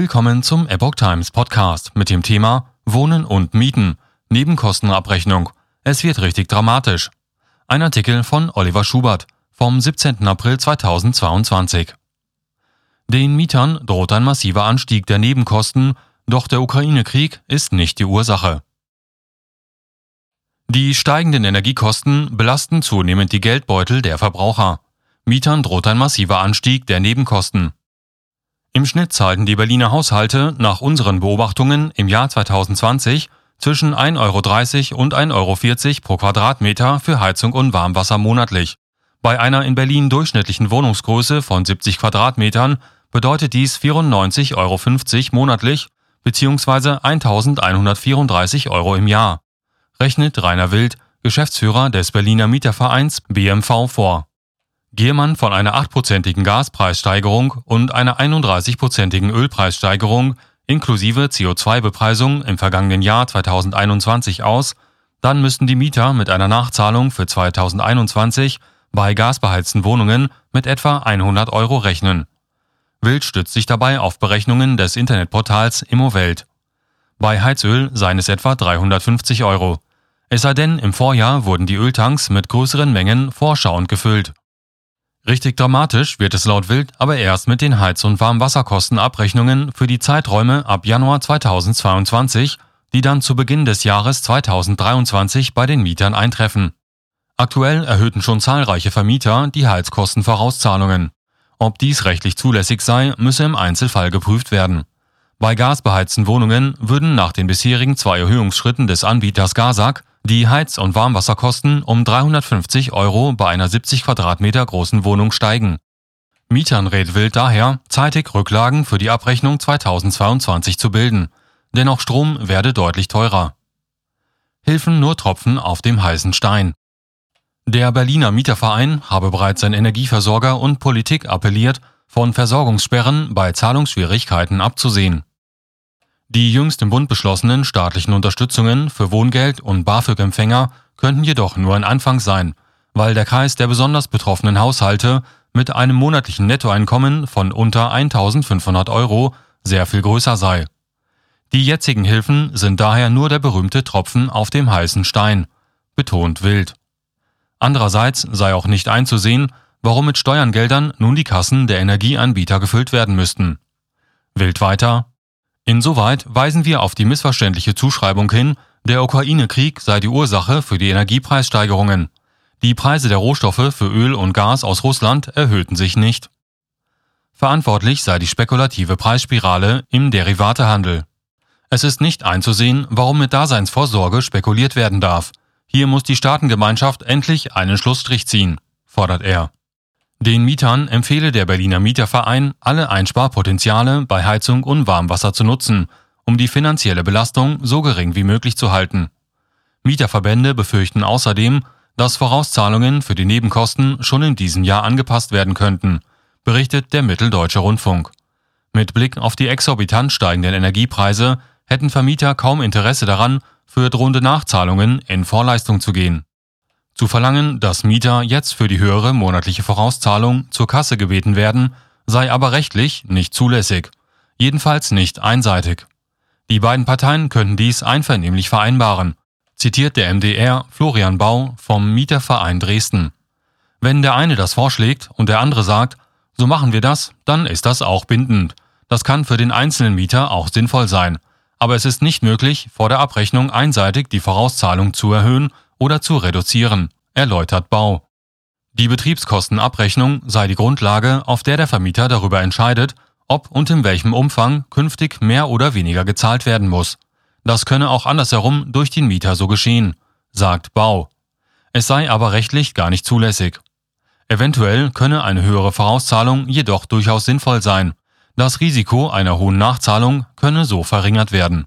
Willkommen zum Epoch Times Podcast mit dem Thema Wohnen und Mieten, Nebenkostenabrechnung. Es wird richtig dramatisch. Ein Artikel von Oliver Schubert vom 17. April 2022. Den Mietern droht ein massiver Anstieg der Nebenkosten, doch der Ukraine-Krieg ist nicht die Ursache. Die steigenden Energiekosten belasten zunehmend die Geldbeutel der Verbraucher. Mietern droht ein massiver Anstieg der Nebenkosten. Im Schnitt zahlten die Berliner Haushalte nach unseren Beobachtungen im Jahr 2020 zwischen 1,30 Euro und 1,40 Euro pro Quadratmeter für Heizung und Warmwasser monatlich. Bei einer in Berlin durchschnittlichen Wohnungsgröße von 70 Quadratmetern bedeutet dies 94,50 Euro monatlich bzw. 1134 Euro im Jahr, rechnet Rainer Wild, Geschäftsführer des Berliner Mietervereins BMV vor. Gehe man von einer 8-prozentigen Gaspreissteigerung und einer 31-prozentigen Ölpreissteigerung inklusive CO2-Bepreisung im vergangenen Jahr 2021 aus, dann müssten die Mieter mit einer Nachzahlung für 2021 bei gasbeheizten Wohnungen mit etwa 100 Euro rechnen. Wild stützt sich dabei auf Berechnungen des Internetportals Immowelt. Bei Heizöl seien es etwa 350 Euro. Es sei denn, im Vorjahr wurden die Öltanks mit größeren Mengen vorschauend gefüllt. Richtig dramatisch wird es laut Wild aber erst mit den Heiz- und Warmwasserkostenabrechnungen für die Zeiträume ab Januar 2022, die dann zu Beginn des Jahres 2023 bei den Mietern eintreffen. Aktuell erhöhten schon zahlreiche Vermieter die Heizkostenvorauszahlungen. Ob dies rechtlich zulässig sei, müsse im Einzelfall geprüft werden. Bei gasbeheizten Wohnungen würden nach den bisherigen zwei Erhöhungsschritten des Anbieters Gasak die Heiz- und Warmwasserkosten um 350 Euro bei einer 70 Quadratmeter großen Wohnung steigen. Mietern rät Wild daher, zeitig Rücklagen für die Abrechnung 2022 zu bilden, denn auch Strom werde deutlich teurer. Hilfen nur Tropfen auf dem heißen Stein. Der Berliner Mieterverein habe bereits an Energieversorger und Politik appelliert, von Versorgungssperren bei Zahlungsschwierigkeiten abzusehen. Die jüngst im Bund beschlossenen staatlichen Unterstützungen für Wohngeld und BAföG-Empfänger könnten jedoch nur ein Anfang sein, weil der Kreis der besonders betroffenen Haushalte mit einem monatlichen Nettoeinkommen von unter 1500 Euro sehr viel größer sei. Die jetzigen Hilfen sind daher nur der berühmte Tropfen auf dem heißen Stein, betont Wild. Andererseits sei auch nicht einzusehen, warum mit Steuergeldern nun die Kassen der Energieanbieter gefüllt werden müssten. Wild weiter, Insoweit weisen wir auf die missverständliche Zuschreibung hin, der Ukraine-Krieg sei die Ursache für die Energiepreissteigerungen. Die Preise der Rohstoffe für Öl und Gas aus Russland erhöhten sich nicht. Verantwortlich sei die spekulative Preisspirale im Derivatehandel. Es ist nicht einzusehen, warum mit Daseinsvorsorge spekuliert werden darf. Hier muss die Staatengemeinschaft endlich einen Schlussstrich ziehen, fordert er. Den Mietern empfehle der Berliner Mieterverein, alle Einsparpotenziale bei Heizung und Warmwasser zu nutzen, um die finanzielle Belastung so gering wie möglich zu halten. Mieterverbände befürchten außerdem, dass Vorauszahlungen für die Nebenkosten schon in diesem Jahr angepasst werden könnten, berichtet der Mitteldeutsche Rundfunk. Mit Blick auf die exorbitant steigenden Energiepreise hätten Vermieter kaum Interesse daran, für drohende Nachzahlungen in Vorleistung zu gehen. Zu verlangen, dass Mieter jetzt für die höhere monatliche Vorauszahlung zur Kasse gebeten werden, sei aber rechtlich nicht zulässig, jedenfalls nicht einseitig. Die beiden Parteien könnten dies einvernehmlich vereinbaren, zitiert der MDR Florian Bau vom Mieterverein Dresden. Wenn der eine das vorschlägt und der andere sagt, so machen wir das, dann ist das auch bindend. Das kann für den einzelnen Mieter auch sinnvoll sein. Aber es ist nicht möglich, vor der Abrechnung einseitig die Vorauszahlung zu erhöhen oder zu reduzieren, erläutert Bau. Die Betriebskostenabrechnung sei die Grundlage, auf der der Vermieter darüber entscheidet, ob und in welchem Umfang künftig mehr oder weniger gezahlt werden muss. Das könne auch andersherum durch den Mieter so geschehen, sagt Bau. Es sei aber rechtlich gar nicht zulässig. Eventuell könne eine höhere Vorauszahlung jedoch durchaus sinnvoll sein. Das Risiko einer hohen Nachzahlung könne so verringert werden.